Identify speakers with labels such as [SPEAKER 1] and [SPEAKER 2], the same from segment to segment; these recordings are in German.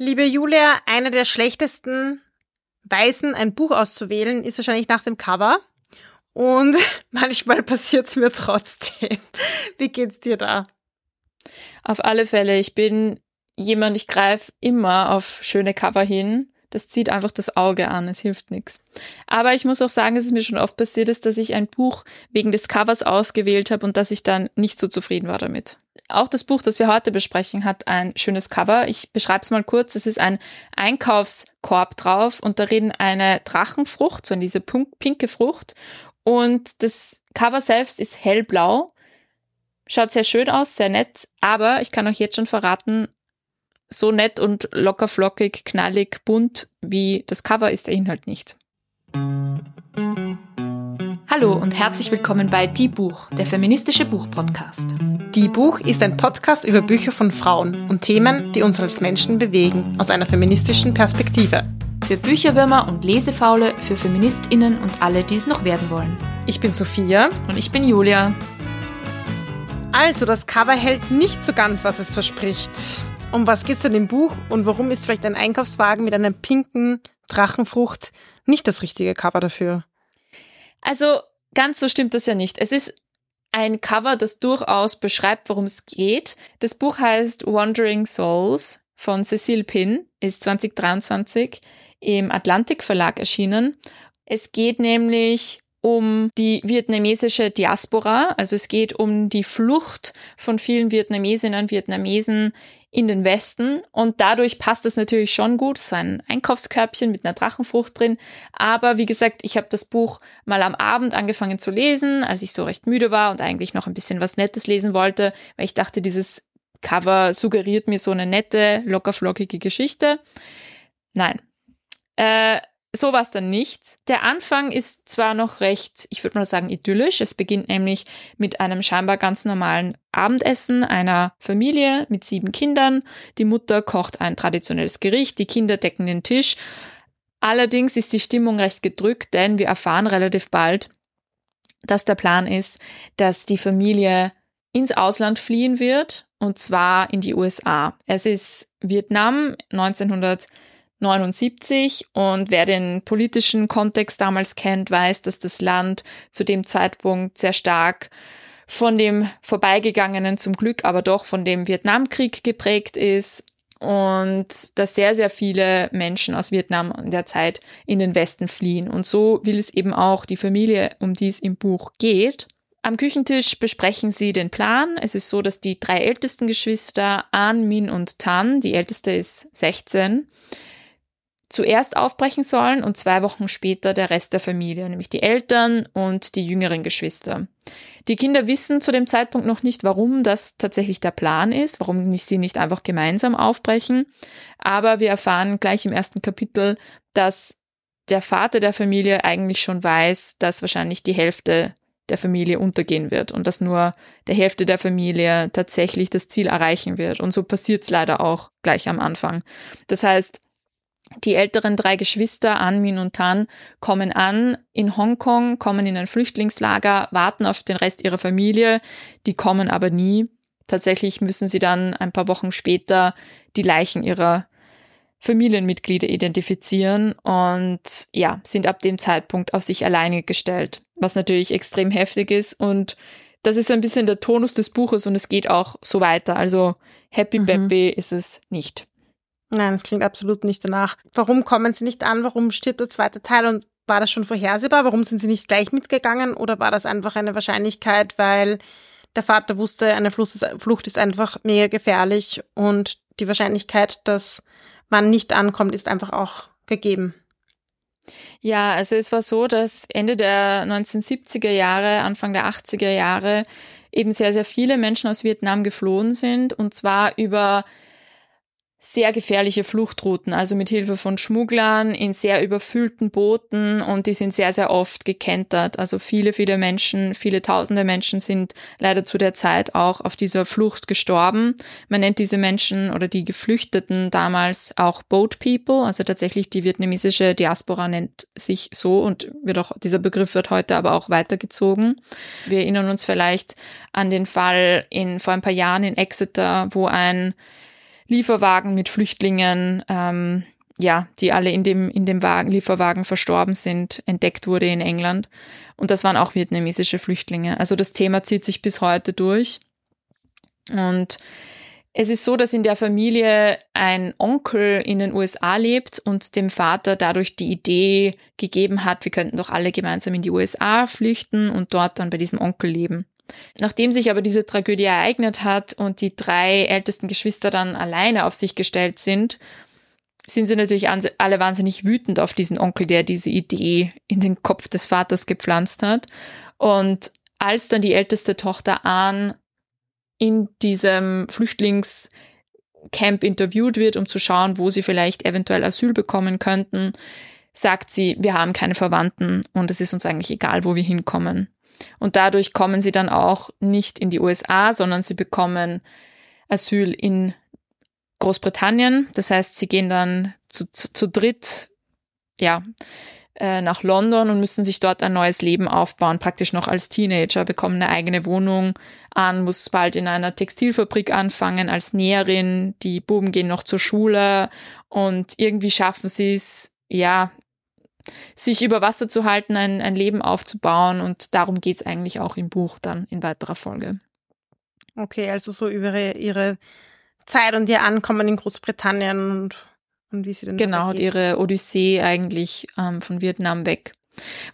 [SPEAKER 1] Liebe Julia, eine der schlechtesten Weisen, ein Buch auszuwählen, ist wahrscheinlich nach dem Cover. Und manchmal passiert es mir trotzdem. Wie geht's dir da?
[SPEAKER 2] Auf alle Fälle, ich bin jemand, ich greife immer auf schöne Cover hin. Das zieht einfach das Auge an, es hilft nichts. Aber ich muss auch sagen, dass es mir schon oft passiert ist, dass ich ein Buch wegen des Covers ausgewählt habe und dass ich dann nicht so zufrieden war damit. Auch das Buch, das wir heute besprechen, hat ein schönes Cover. Ich beschreibe es mal kurz. Es ist ein Einkaufskorb drauf und darin eine Drachenfrucht, so diese pinke Frucht. Und das Cover selbst ist hellblau. Schaut sehr schön aus, sehr nett. Aber ich kann euch jetzt schon verraten, so nett und locker flockig, knallig, bunt wie das Cover ist der Inhalt nicht.
[SPEAKER 3] Hallo und herzlich willkommen bei Die Buch, der feministische Buchpodcast.
[SPEAKER 1] Die Buch ist ein Podcast über Bücher von Frauen und Themen, die uns als Menschen bewegen, aus einer feministischen Perspektive.
[SPEAKER 3] Für Bücherwürmer und Lesefaule, für FeministInnen und alle, die es noch werden wollen.
[SPEAKER 1] Ich bin Sophia.
[SPEAKER 3] Und ich bin Julia.
[SPEAKER 1] Also, das Cover hält nicht so ganz, was es verspricht. Um was geht's denn im Buch und warum ist vielleicht ein Einkaufswagen mit einer pinken Drachenfrucht nicht das richtige Cover dafür?
[SPEAKER 2] Also ganz so stimmt das ja nicht. Es ist ein Cover, das durchaus beschreibt, worum es geht. Das Buch heißt Wandering Souls von Cecile Pin, ist 2023 im Atlantik Verlag erschienen. Es geht nämlich um die vietnamesische Diaspora, also es geht um die Flucht von vielen Vietnamesinnen und Vietnamesen in den Westen und dadurch passt es natürlich schon gut. Ist ein Einkaufskörbchen mit einer Drachenfrucht drin. Aber wie gesagt, ich habe das Buch mal am Abend angefangen zu lesen, als ich so recht müde war und eigentlich noch ein bisschen was Nettes lesen wollte, weil ich dachte, dieses Cover suggeriert mir so eine nette, lockerflockige Geschichte. Nein. Äh, so war es dann nicht. Der Anfang ist zwar noch recht, ich würde mal sagen, idyllisch. Es beginnt nämlich mit einem scheinbar ganz normalen Abendessen einer Familie mit sieben Kindern. Die Mutter kocht ein traditionelles Gericht, die Kinder decken den Tisch. Allerdings ist die Stimmung recht gedrückt, denn wir erfahren relativ bald, dass der Plan ist, dass die Familie ins Ausland fliehen wird, und zwar in die USA. Es ist Vietnam 1900 79 und wer den politischen Kontext damals kennt, weiß, dass das Land zu dem Zeitpunkt sehr stark von dem vorbeigegangenen, zum Glück aber doch von dem Vietnamkrieg geprägt ist und dass sehr, sehr viele Menschen aus Vietnam in der Zeit in den Westen fliehen. Und so will es eben auch die Familie, um die es im Buch geht. Am Küchentisch besprechen sie den Plan. Es ist so, dass die drei ältesten Geschwister, An, Min und Tan, die älteste ist 16, zuerst aufbrechen sollen und zwei Wochen später der Rest der Familie, nämlich die Eltern und die jüngeren Geschwister. Die Kinder wissen zu dem Zeitpunkt noch nicht, warum das tatsächlich der Plan ist, warum sie nicht einfach gemeinsam aufbrechen. Aber wir erfahren gleich im ersten Kapitel, dass der Vater der Familie eigentlich schon weiß, dass wahrscheinlich die Hälfte der Familie untergehen wird und dass nur der Hälfte der Familie tatsächlich das Ziel erreichen wird. Und so passiert es leider auch gleich am Anfang. Das heißt, die älteren drei Geschwister, Anmin und Tan, kommen an in Hongkong, kommen in ein Flüchtlingslager, warten auf den Rest ihrer Familie, die kommen aber nie. Tatsächlich müssen sie dann ein paar Wochen später die Leichen ihrer Familienmitglieder identifizieren und ja, sind ab dem Zeitpunkt auf sich alleine gestellt, was natürlich extrem heftig ist und das ist so ein bisschen der Tonus des Buches und es geht auch so weiter. Also happy mhm. peppy ist es nicht.
[SPEAKER 1] Nein, das klingt absolut nicht danach. Warum kommen sie nicht an? Warum stirbt der zweite Teil? Und war das schon vorhersehbar? Warum sind sie nicht gleich mitgegangen? Oder war das einfach eine Wahrscheinlichkeit, weil der Vater wusste, eine Flucht ist einfach mega gefährlich und die Wahrscheinlichkeit, dass man nicht ankommt, ist einfach auch gegeben?
[SPEAKER 2] Ja, also es war so, dass Ende der 1970er Jahre, Anfang der 80er Jahre eben sehr, sehr viele Menschen aus Vietnam geflohen sind und zwar über sehr gefährliche Fluchtrouten, also mit Hilfe von Schmugglern in sehr überfüllten Booten und die sind sehr, sehr oft gekentert. Also viele, viele Menschen, viele tausende Menschen sind leider zu der Zeit auch auf dieser Flucht gestorben. Man nennt diese Menschen oder die Geflüchteten damals auch Boat People, also tatsächlich die vietnamesische Diaspora nennt sich so und wird auch, dieser Begriff wird heute aber auch weitergezogen. Wir erinnern uns vielleicht an den Fall in, vor ein paar Jahren in Exeter, wo ein Lieferwagen mit Flüchtlingen, ähm, ja, die alle in dem, in dem Wagen, Lieferwagen verstorben sind, entdeckt wurde in England. Und das waren auch vietnamesische Flüchtlinge. Also das Thema zieht sich bis heute durch. Und es ist so, dass in der Familie ein Onkel in den USA lebt und dem Vater dadurch die Idee gegeben hat, wir könnten doch alle gemeinsam in die USA flüchten und dort dann bei diesem Onkel leben. Nachdem sich aber diese Tragödie ereignet hat und die drei ältesten Geschwister dann alleine auf sich gestellt sind, sind sie natürlich alle wahnsinnig wütend auf diesen Onkel, der diese Idee in den Kopf des Vaters gepflanzt hat. Und als dann die älteste Tochter Anne in diesem Flüchtlingscamp interviewt wird, um zu schauen, wo sie vielleicht eventuell Asyl bekommen könnten, sagt sie, wir haben keine Verwandten und es ist uns eigentlich egal, wo wir hinkommen. Und dadurch kommen sie dann auch nicht in die USA, sondern sie bekommen Asyl in Großbritannien. Das heißt, sie gehen dann zu, zu, zu dritt, ja, äh, nach London und müssen sich dort ein neues Leben aufbauen, praktisch noch als Teenager, bekommen eine eigene Wohnung an, muss bald in einer Textilfabrik anfangen als Näherin, die Buben gehen noch zur Schule und irgendwie schaffen sie es, ja, sich über Wasser zu halten, ein, ein Leben aufzubauen und darum geht's eigentlich auch im Buch dann in weiterer Folge.
[SPEAKER 1] Okay, also so über ihre, ihre Zeit und ihr Ankommen in Großbritannien und und wie sie dann
[SPEAKER 2] Genau, ihre Odyssee eigentlich ähm, von Vietnam weg.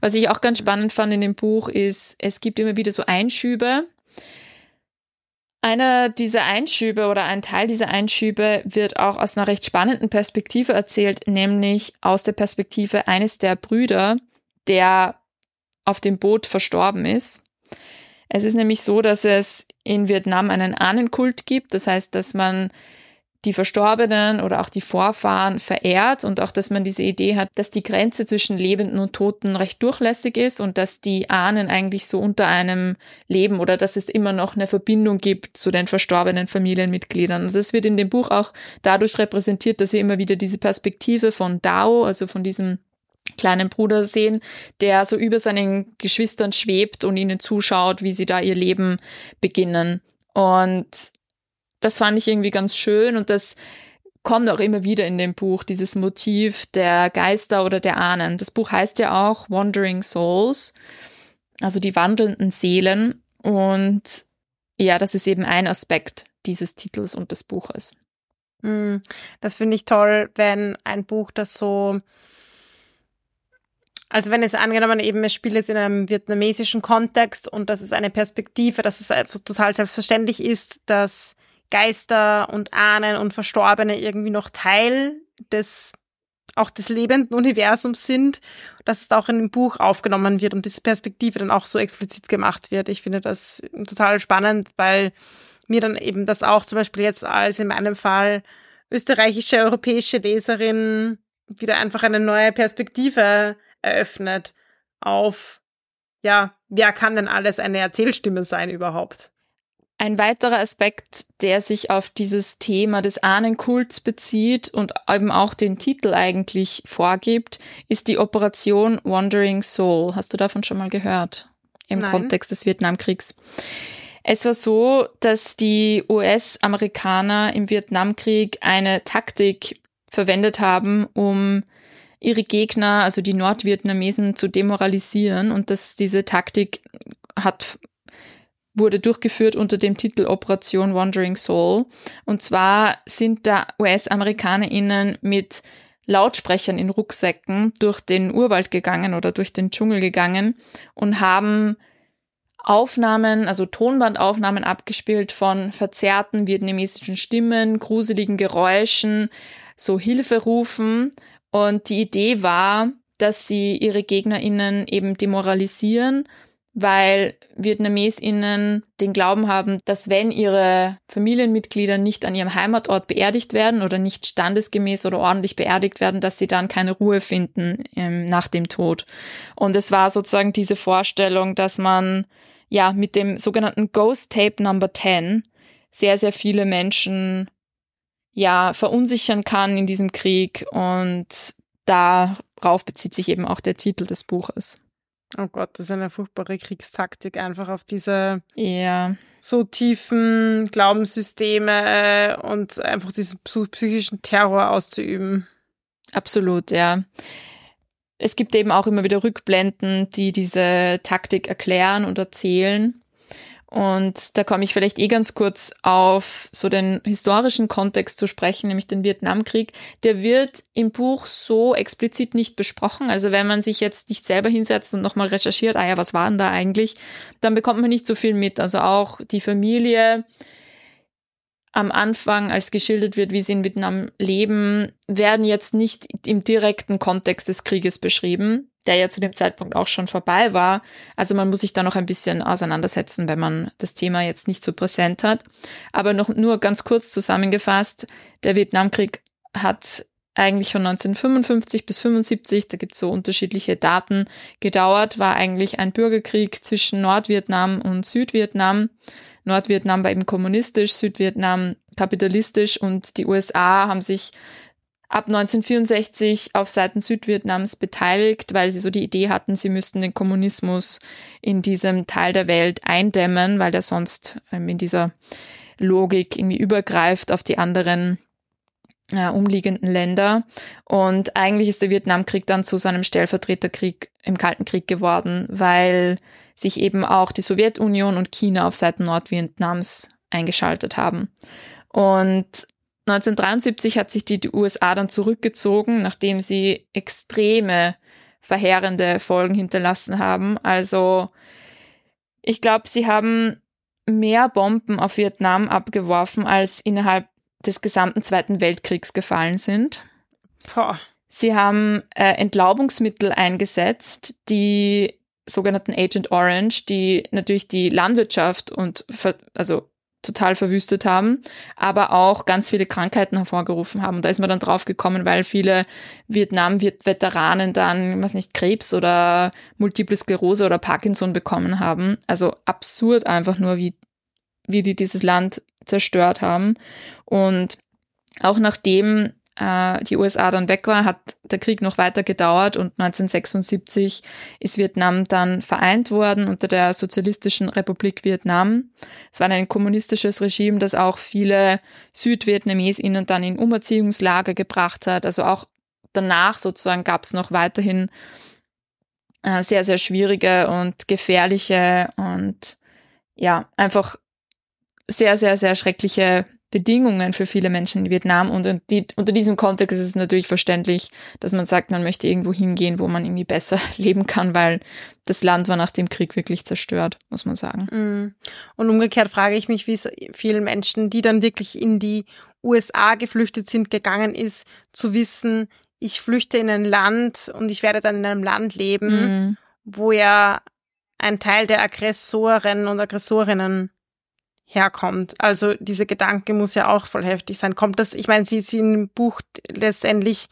[SPEAKER 2] Was ich auch ganz spannend fand in dem Buch ist, es gibt immer wieder so Einschübe. Einer dieser Einschübe oder ein Teil dieser Einschübe wird auch aus einer recht spannenden Perspektive erzählt, nämlich aus der Perspektive eines der Brüder, der auf dem Boot verstorben ist. Es ist nämlich so, dass es in Vietnam einen Ahnenkult gibt. Das heißt, dass man die Verstorbenen oder auch die Vorfahren verehrt und auch, dass man diese Idee hat, dass die Grenze zwischen Lebenden und Toten recht durchlässig ist und dass die Ahnen eigentlich so unter einem leben oder dass es immer noch eine Verbindung gibt zu den verstorbenen Familienmitgliedern. Und das wird in dem Buch auch dadurch repräsentiert, dass wir immer wieder diese Perspektive von Dao, also von diesem kleinen Bruder sehen, der so über seinen Geschwistern schwebt und ihnen zuschaut, wie sie da ihr Leben beginnen. Und das fand ich irgendwie ganz schön und das kommt auch immer wieder in dem Buch, dieses Motiv der Geister oder der Ahnen. Das Buch heißt ja auch Wandering Souls, also die wandelnden Seelen. Und ja, das ist eben ein Aspekt dieses Titels und des Buches.
[SPEAKER 1] Mm, das finde ich toll, wenn ein Buch das so also wenn es angenommen eben, es spielt jetzt in einem vietnamesischen Kontext und das ist eine Perspektive, dass es total selbstverständlich ist, dass Geister und Ahnen und Verstorbene irgendwie noch Teil des auch des lebenden Universums sind, dass es auch in dem Buch aufgenommen wird und diese Perspektive dann auch so explizit gemacht wird. Ich finde das total spannend, weil mir dann eben das auch zum Beispiel jetzt als in meinem Fall österreichische, europäische Leserin wieder einfach eine neue Perspektive eröffnet auf, ja, wer kann denn alles eine Erzählstimme sein überhaupt?
[SPEAKER 2] Ein weiterer Aspekt, der sich auf dieses Thema des Ahnenkults bezieht und eben auch den Titel eigentlich vorgibt, ist die Operation Wandering Soul. Hast du davon schon mal gehört? Im Nein. Kontext des Vietnamkriegs. Es war so, dass die US-Amerikaner im Vietnamkrieg eine Taktik verwendet haben, um ihre Gegner, also die Nordvietnamesen, zu demoralisieren und dass diese Taktik hat wurde durchgeführt unter dem Titel Operation Wandering Soul. Und zwar sind da US-AmerikanerInnen mit Lautsprechern in Rucksäcken durch den Urwald gegangen oder durch den Dschungel gegangen und haben Aufnahmen, also Tonbandaufnahmen abgespielt von verzerrten vietnamesischen Stimmen, gruseligen Geräuschen, so Hilferufen. Und die Idee war, dass sie ihre GegnerInnen eben demoralisieren weil VietnamesInnen den Glauben haben, dass wenn ihre Familienmitglieder nicht an ihrem Heimatort beerdigt werden oder nicht standesgemäß oder ordentlich beerdigt werden, dass sie dann keine Ruhe finden ähm, nach dem Tod. Und es war sozusagen diese Vorstellung, dass man ja mit dem sogenannten Ghost Tape Number 10 sehr, sehr viele Menschen ja verunsichern kann in diesem Krieg und darauf bezieht sich eben auch der Titel des Buches.
[SPEAKER 1] Oh Gott, das ist eine furchtbare Kriegstaktik, einfach auf diese
[SPEAKER 2] ja.
[SPEAKER 1] so tiefen Glaubenssysteme und einfach diesen psychischen Terror auszuüben.
[SPEAKER 2] Absolut, ja. Es gibt eben auch immer wieder Rückblenden, die diese Taktik erklären und erzählen. Und da komme ich vielleicht eh ganz kurz auf so den historischen Kontext zu sprechen, nämlich den Vietnamkrieg. Der wird im Buch so explizit nicht besprochen. Also wenn man sich jetzt nicht selber hinsetzt und nochmal recherchiert, ah ja, was war denn da eigentlich, dann bekommt man nicht so viel mit. Also auch die Familie am Anfang, als geschildert wird, wie sie in Vietnam leben, werden jetzt nicht im direkten Kontext des Krieges beschrieben der ja zu dem Zeitpunkt auch schon vorbei war. Also man muss sich da noch ein bisschen auseinandersetzen, wenn man das Thema jetzt nicht so präsent hat. Aber noch nur ganz kurz zusammengefasst, der Vietnamkrieg hat eigentlich von 1955 bis 75, da gibt es so unterschiedliche Daten, gedauert, war eigentlich ein Bürgerkrieg zwischen Nordvietnam und Südvietnam. Nordvietnam war eben kommunistisch, Südvietnam kapitalistisch und die USA haben sich ab 1964 auf Seiten Südvietnams beteiligt, weil sie so die Idee hatten, sie müssten den Kommunismus in diesem Teil der Welt eindämmen, weil der sonst ähm, in dieser Logik irgendwie übergreift auf die anderen äh, umliegenden Länder. Und eigentlich ist der Vietnamkrieg dann zu so einem Stellvertreterkrieg im Kalten Krieg geworden, weil sich eben auch die Sowjetunion und China auf Seiten Nordvietnams eingeschaltet haben. Und 1973 hat sich die USA dann zurückgezogen, nachdem sie extreme verheerende Folgen hinterlassen haben. Also ich glaube, sie haben mehr Bomben auf Vietnam abgeworfen, als innerhalb des gesamten Zweiten Weltkriegs gefallen sind.
[SPEAKER 1] Boah.
[SPEAKER 2] Sie haben äh, Entlaubungsmittel eingesetzt, die sogenannten Agent Orange, die natürlich die Landwirtschaft und also total verwüstet haben, aber auch ganz viele Krankheiten hervorgerufen haben. Und da ist man dann drauf gekommen, weil viele Vietnam-Veteranen dann, was nicht, Krebs oder Multiple Sklerose oder Parkinson bekommen haben. Also absurd einfach nur, wie, wie die dieses Land zerstört haben. Und auch nachdem äh, die USA dann weg war, hat der Krieg noch weiter gedauert und 1976 ist Vietnam dann vereint worden unter der Sozialistischen Republik Vietnam. Es war ein kommunistisches Regime, das auch viele Südvietnamesinnen dann in Umerziehungslager gebracht hat. Also auch danach sozusagen gab es noch weiterhin äh, sehr, sehr schwierige und gefährliche und ja, einfach sehr, sehr, sehr schreckliche Bedingungen für viele Menschen in Vietnam und die, unter diesem Kontext ist es natürlich verständlich, dass man sagt, man möchte irgendwo hingehen, wo man irgendwie besser leben kann, weil das Land war nach dem Krieg wirklich zerstört, muss man sagen.
[SPEAKER 1] Mm. Und umgekehrt frage ich mich, wie es vielen Menschen, die dann wirklich in die USA geflüchtet sind, gegangen ist, zu wissen, ich flüchte in ein Land und ich werde dann in einem Land leben, mm. wo ja ein Teil der Aggressoren und Aggressorinnen herkommt. Also dieser Gedanke muss ja auch voll heftig sein. Kommt das, ich meine, Sie sind im Buch letztendlich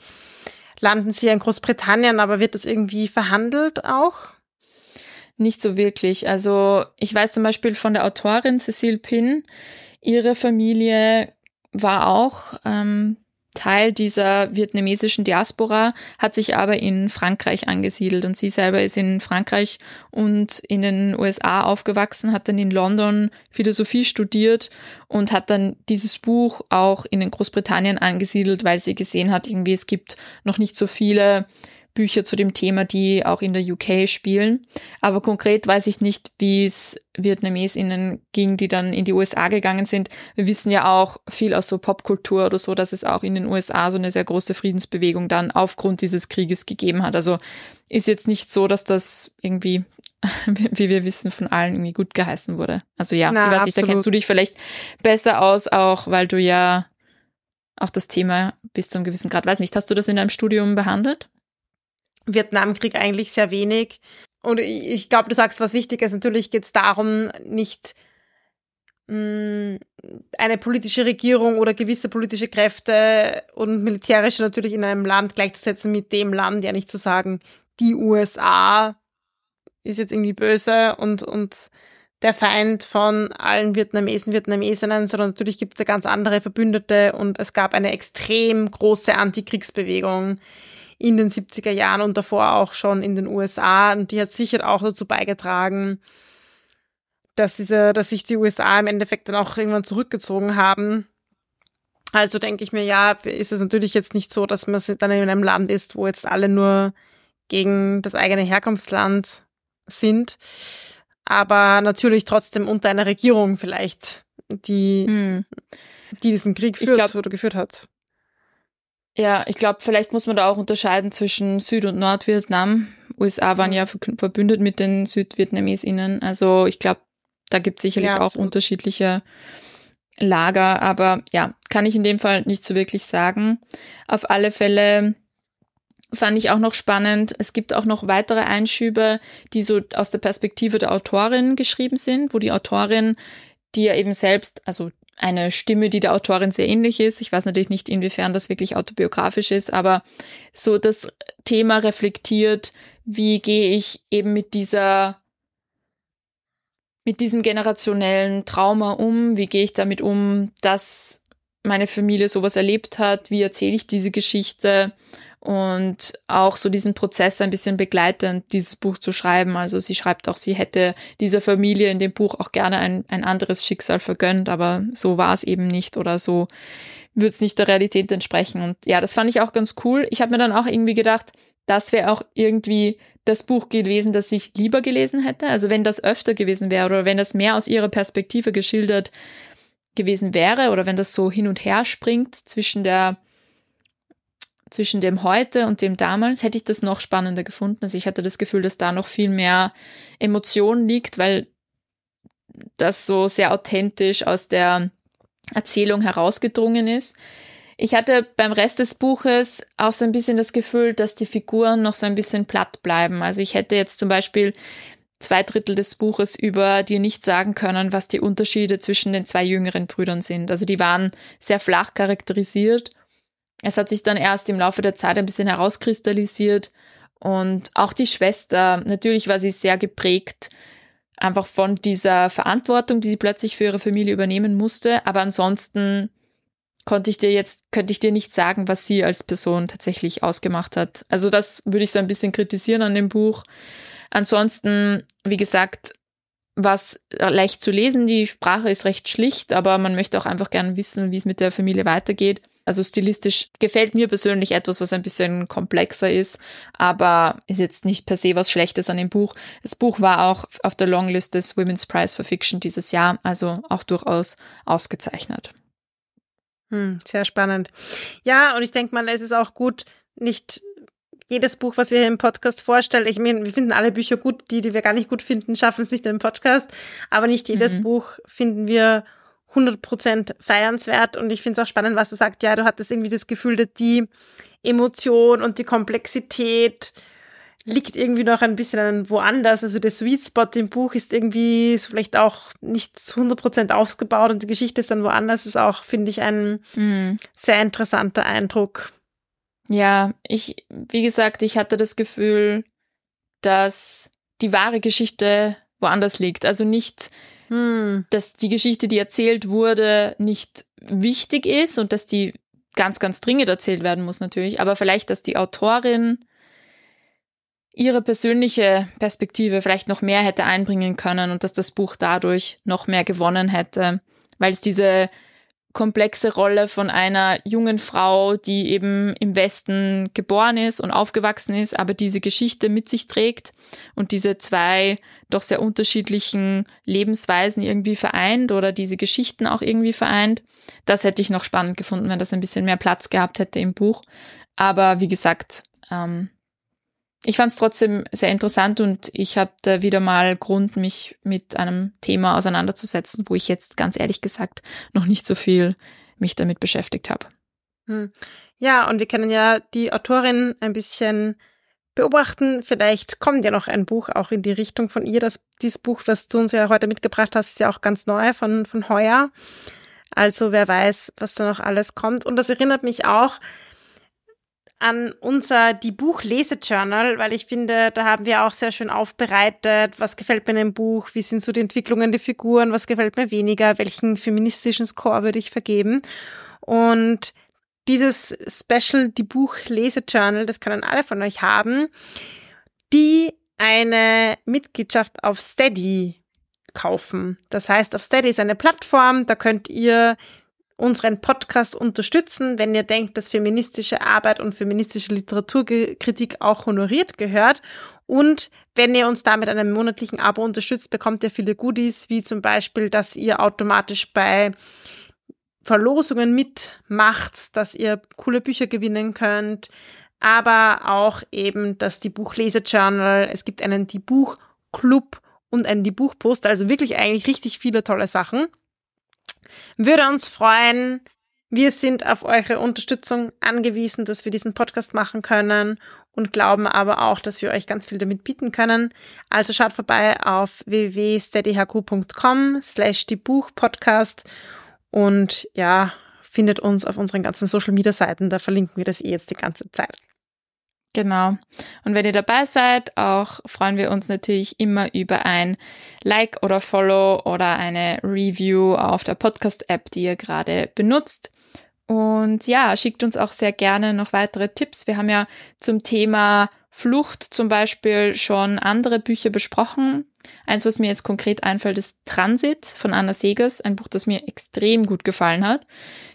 [SPEAKER 1] landen Sie in Großbritannien, aber wird das irgendwie verhandelt auch?
[SPEAKER 2] Nicht so wirklich. Also ich weiß zum Beispiel von der Autorin Cecile Pin, ihre Familie war auch ähm, Teil dieser vietnamesischen Diaspora, hat sich aber in Frankreich angesiedelt. Und sie selber ist in Frankreich und in den USA aufgewachsen, hat dann in London Philosophie studiert und hat dann dieses Buch auch in Großbritannien angesiedelt, weil sie gesehen hat, irgendwie es gibt noch nicht so viele Bücher zu dem Thema, die auch in der UK spielen. Aber konkret weiß ich nicht, wie es VietnamesInnen ging, die dann in die USA gegangen sind. Wir wissen ja auch viel aus so Popkultur oder so, dass es auch in den USA so eine sehr große Friedensbewegung dann aufgrund dieses Krieges gegeben hat. Also ist jetzt nicht so, dass das irgendwie, wie wir wissen, von allen irgendwie gut geheißen wurde. Also ja, Na, ich weiß nicht, da kennst du dich vielleicht besser aus, auch weil du ja auch das Thema bis zu einem gewissen Grad, weiß nicht, hast du das in deinem Studium behandelt?
[SPEAKER 1] Vietnamkrieg eigentlich sehr wenig. Und ich glaube, du sagst was Wichtiges. Natürlich geht es darum, nicht mh, mm, eine politische Regierung oder gewisse politische Kräfte und militärische natürlich in einem Land gleichzusetzen mit dem Land, ja nicht zu sagen, die USA ist jetzt irgendwie böse und, und der Feind von allen Vietnamesen, Vietnamesinnen, sondern natürlich gibt es da ganz andere Verbündete und es gab eine extrem große Antikriegsbewegung in den 70er Jahren und davor auch schon in den USA. Und die hat sicher auch dazu beigetragen, dass diese, dass sich die USA im Endeffekt dann auch irgendwann zurückgezogen haben. Also denke ich mir, ja, ist es natürlich jetzt nicht so, dass man dann in einem Land ist, wo jetzt alle nur gegen das eigene Herkunftsland sind. Aber natürlich trotzdem unter einer Regierung vielleicht, die, hm. die diesen Krieg führt glaub, oder geführt hat.
[SPEAKER 2] Ja, ich glaube, vielleicht muss man da auch unterscheiden zwischen Süd- und Nordvietnam. USA waren mhm. ja verbündet mit den SüdvietnamesInnen. Also ich glaube, da gibt es sicherlich ja, auch unterschiedliche Lager, aber ja, kann ich in dem Fall nicht so wirklich sagen. Auf alle Fälle fand ich auch noch spannend. Es gibt auch noch weitere Einschübe, die so aus der Perspektive der Autorin geschrieben sind, wo die Autorin, die ja eben selbst, also eine Stimme, die der Autorin sehr ähnlich ist. Ich weiß natürlich nicht, inwiefern das wirklich autobiografisch ist, aber so das Thema reflektiert, wie gehe ich eben mit dieser mit diesem generationellen Trauma um? Wie gehe ich damit um, dass meine Familie sowas erlebt hat? Wie erzähle ich diese Geschichte? Und auch so diesen Prozess ein bisschen begleitend, dieses Buch zu schreiben. Also sie schreibt auch, sie hätte dieser Familie in dem Buch auch gerne ein, ein anderes Schicksal vergönnt, aber so war es eben nicht oder so wird es nicht der Realität entsprechen. Und ja, das fand ich auch ganz cool. Ich habe mir dann auch irgendwie gedacht, das wäre auch irgendwie das Buch gewesen, das ich lieber gelesen hätte. Also wenn das öfter gewesen wäre oder wenn das mehr aus ihrer Perspektive geschildert gewesen wäre oder wenn das so hin und her springt zwischen der zwischen dem heute und dem damals, hätte ich das noch spannender gefunden. Also ich hatte das Gefühl, dass da noch viel mehr Emotion liegt, weil das so sehr authentisch aus der Erzählung herausgedrungen ist. Ich hatte beim Rest des Buches auch so ein bisschen das Gefühl, dass die Figuren noch so ein bisschen platt bleiben. Also ich hätte jetzt zum Beispiel zwei Drittel des Buches über dir nicht sagen können, was die Unterschiede zwischen den zwei jüngeren Brüdern sind. Also die waren sehr flach charakterisiert. Es hat sich dann erst im Laufe der Zeit ein bisschen herauskristallisiert. Und auch die Schwester, natürlich war sie sehr geprägt, einfach von dieser Verantwortung, die sie plötzlich für ihre Familie übernehmen musste. Aber ansonsten konnte ich dir jetzt, könnte ich dir nicht sagen, was sie als Person tatsächlich ausgemacht hat. Also das würde ich so ein bisschen kritisieren an dem Buch. Ansonsten, wie gesagt, was leicht zu lesen. Die Sprache ist recht schlicht, aber man möchte auch einfach gerne wissen, wie es mit der Familie weitergeht. Also stilistisch gefällt mir persönlich etwas, was ein bisschen komplexer ist, aber ist jetzt nicht per se was Schlechtes an dem Buch. Das Buch war auch auf der Longlist des Women's Prize for Fiction dieses Jahr, also auch durchaus ausgezeichnet.
[SPEAKER 1] Hm, sehr spannend. Ja, und ich denke mal, es ist auch gut, nicht jedes Buch, was wir hier im Podcast vorstellen, ich meine, wir finden alle Bücher gut, die, die wir gar nicht gut finden, schaffen es nicht in den Podcast, aber nicht jedes mhm. Buch finden wir 100% feiernswert und ich finde es auch spannend, was du sagst, ja, du hattest irgendwie das Gefühl, dass die Emotion und die Komplexität liegt irgendwie noch ein bisschen woanders. Also der Sweet Spot im Buch ist irgendwie ist vielleicht auch nicht zu 100% ausgebaut und die Geschichte ist dann woanders. Das ist auch, finde ich, ein mhm. sehr interessanter Eindruck.
[SPEAKER 2] Ja, ich, wie gesagt, ich hatte das Gefühl, dass die wahre Geschichte woanders liegt. Also nicht, hm. dass die Geschichte, die erzählt wurde, nicht wichtig ist und dass die ganz, ganz dringend erzählt werden muss natürlich, aber vielleicht, dass die Autorin ihre persönliche Perspektive vielleicht noch mehr hätte einbringen können und dass das Buch dadurch noch mehr gewonnen hätte, weil es diese komplexe Rolle von einer jungen Frau, die eben im Westen geboren ist und aufgewachsen ist, aber diese Geschichte mit sich trägt und diese zwei doch sehr unterschiedlichen Lebensweisen irgendwie vereint oder diese Geschichten auch irgendwie vereint. Das hätte ich noch spannend gefunden, wenn das ein bisschen mehr Platz gehabt hätte im Buch. Aber wie gesagt, ähm, ich fand es trotzdem sehr interessant und ich hatte wieder mal Grund, mich mit einem Thema auseinanderzusetzen, wo ich jetzt ganz ehrlich gesagt noch nicht so viel mich damit beschäftigt habe.
[SPEAKER 1] Hm. Ja, und wir können ja die Autorin ein bisschen beobachten. Vielleicht kommt ja noch ein Buch auch in die Richtung von ihr. Das, dieses Buch, das du uns ja heute mitgebracht hast, ist ja auch ganz neu von, von heuer. Also wer weiß, was da noch alles kommt. Und das erinnert mich auch an unser die Buch-Lese-Journal, weil ich finde, da haben wir auch sehr schön aufbereitet, was gefällt mir in dem Buch, wie sind so die Entwicklungen der Figuren, was gefällt mir weniger, welchen feministischen Score würde ich vergeben. Und dieses Special, die Buch-Lese-Journal, das können alle von euch haben, die eine Mitgliedschaft auf Steady kaufen. Das heißt, auf Steady ist eine Plattform, da könnt ihr unseren Podcast unterstützen, wenn ihr denkt, dass feministische Arbeit und feministische Literaturkritik auch honoriert gehört. Und wenn ihr uns da mit einem monatlichen Abo unterstützt, bekommt ihr viele Goodies, wie zum Beispiel, dass ihr automatisch bei Verlosungen mitmacht, dass ihr coole Bücher gewinnen könnt, aber auch eben, dass die Buchlese-Journal, es gibt einen Die Buchclub und einen Die Buchpost, also wirklich eigentlich richtig viele tolle Sachen. Würde uns freuen. Wir sind auf eure Unterstützung angewiesen, dass wir diesen Podcast machen können und glauben aber auch, dass wir euch ganz viel damit bieten können. Also schaut vorbei auf www.steadyhq.com slash die Buchpodcast und ja, findet uns auf unseren ganzen Social Media Seiten. Da verlinken wir das eh jetzt die ganze Zeit.
[SPEAKER 2] Genau. Und wenn ihr dabei seid, auch freuen wir uns natürlich immer über ein Like oder Follow oder eine Review auf der Podcast-App, die ihr gerade benutzt. Und ja, schickt uns auch sehr gerne noch weitere Tipps. Wir haben ja zum Thema Flucht zum Beispiel schon andere Bücher besprochen. Eins, was mir jetzt konkret einfällt, ist Transit von Anna Segers, ein Buch, das mir extrem gut gefallen hat.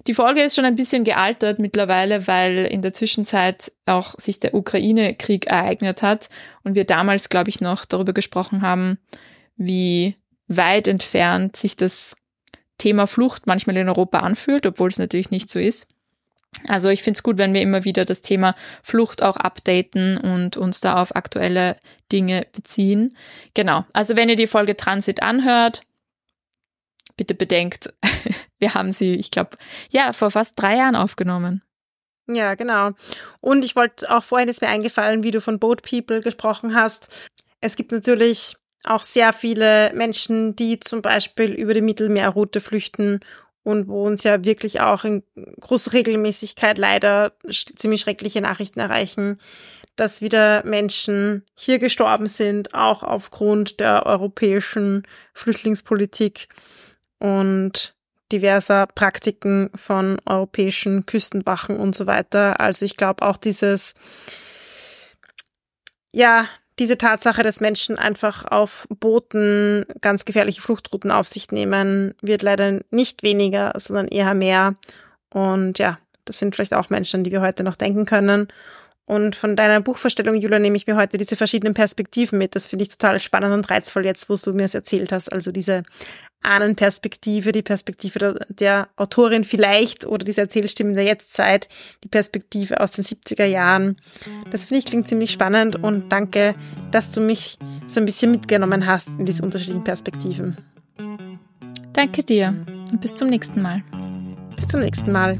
[SPEAKER 2] Die Folge ist schon ein bisschen gealtert mittlerweile, weil in der Zwischenzeit auch sich der Ukraine-Krieg ereignet hat und wir damals, glaube ich, noch darüber gesprochen haben, wie weit entfernt sich das Thema Flucht manchmal in Europa anfühlt, obwohl es natürlich nicht so ist. Also ich finde es gut, wenn wir immer wieder das Thema Flucht auch updaten und uns da auf aktuelle Dinge beziehen. Genau, also wenn ihr die Folge Transit anhört, bitte bedenkt, wir haben sie, ich glaube, ja, vor fast drei Jahren aufgenommen.
[SPEAKER 1] Ja, genau. Und ich wollte auch vorhin ist mir eingefallen, wie du von Boat People gesprochen hast. Es gibt natürlich auch sehr viele Menschen, die zum Beispiel über die Mittelmeerroute flüchten und wo uns ja wirklich auch in großer Regelmäßigkeit leider ziemlich schreckliche Nachrichten erreichen, dass wieder Menschen hier gestorben sind, auch aufgrund der europäischen Flüchtlingspolitik und diverser Praktiken von europäischen Küstenwachen und so weiter. Also ich glaube auch dieses, ja, diese Tatsache, dass Menschen einfach auf Booten ganz gefährliche Fluchtrouten auf sich nehmen, wird leider nicht weniger, sondern eher mehr. Und ja, das sind vielleicht auch Menschen, die wir heute noch denken können. Und von deiner Buchvorstellung, Julia, nehme ich mir heute diese verschiedenen Perspektiven mit. Das finde ich total spannend und reizvoll jetzt, wo du mir es erzählt hast. Also diese Ahnenperspektive, die Perspektive der, der, Autorin vielleicht oder diese Erzählstimme der Jetztzeit, die Perspektive aus den 70er Jahren. Das finde ich klingt ziemlich spannend und danke, dass du mich so ein bisschen mitgenommen hast in diese unterschiedlichen Perspektiven.
[SPEAKER 2] Danke dir und bis zum nächsten Mal.
[SPEAKER 1] Bis zum nächsten Mal.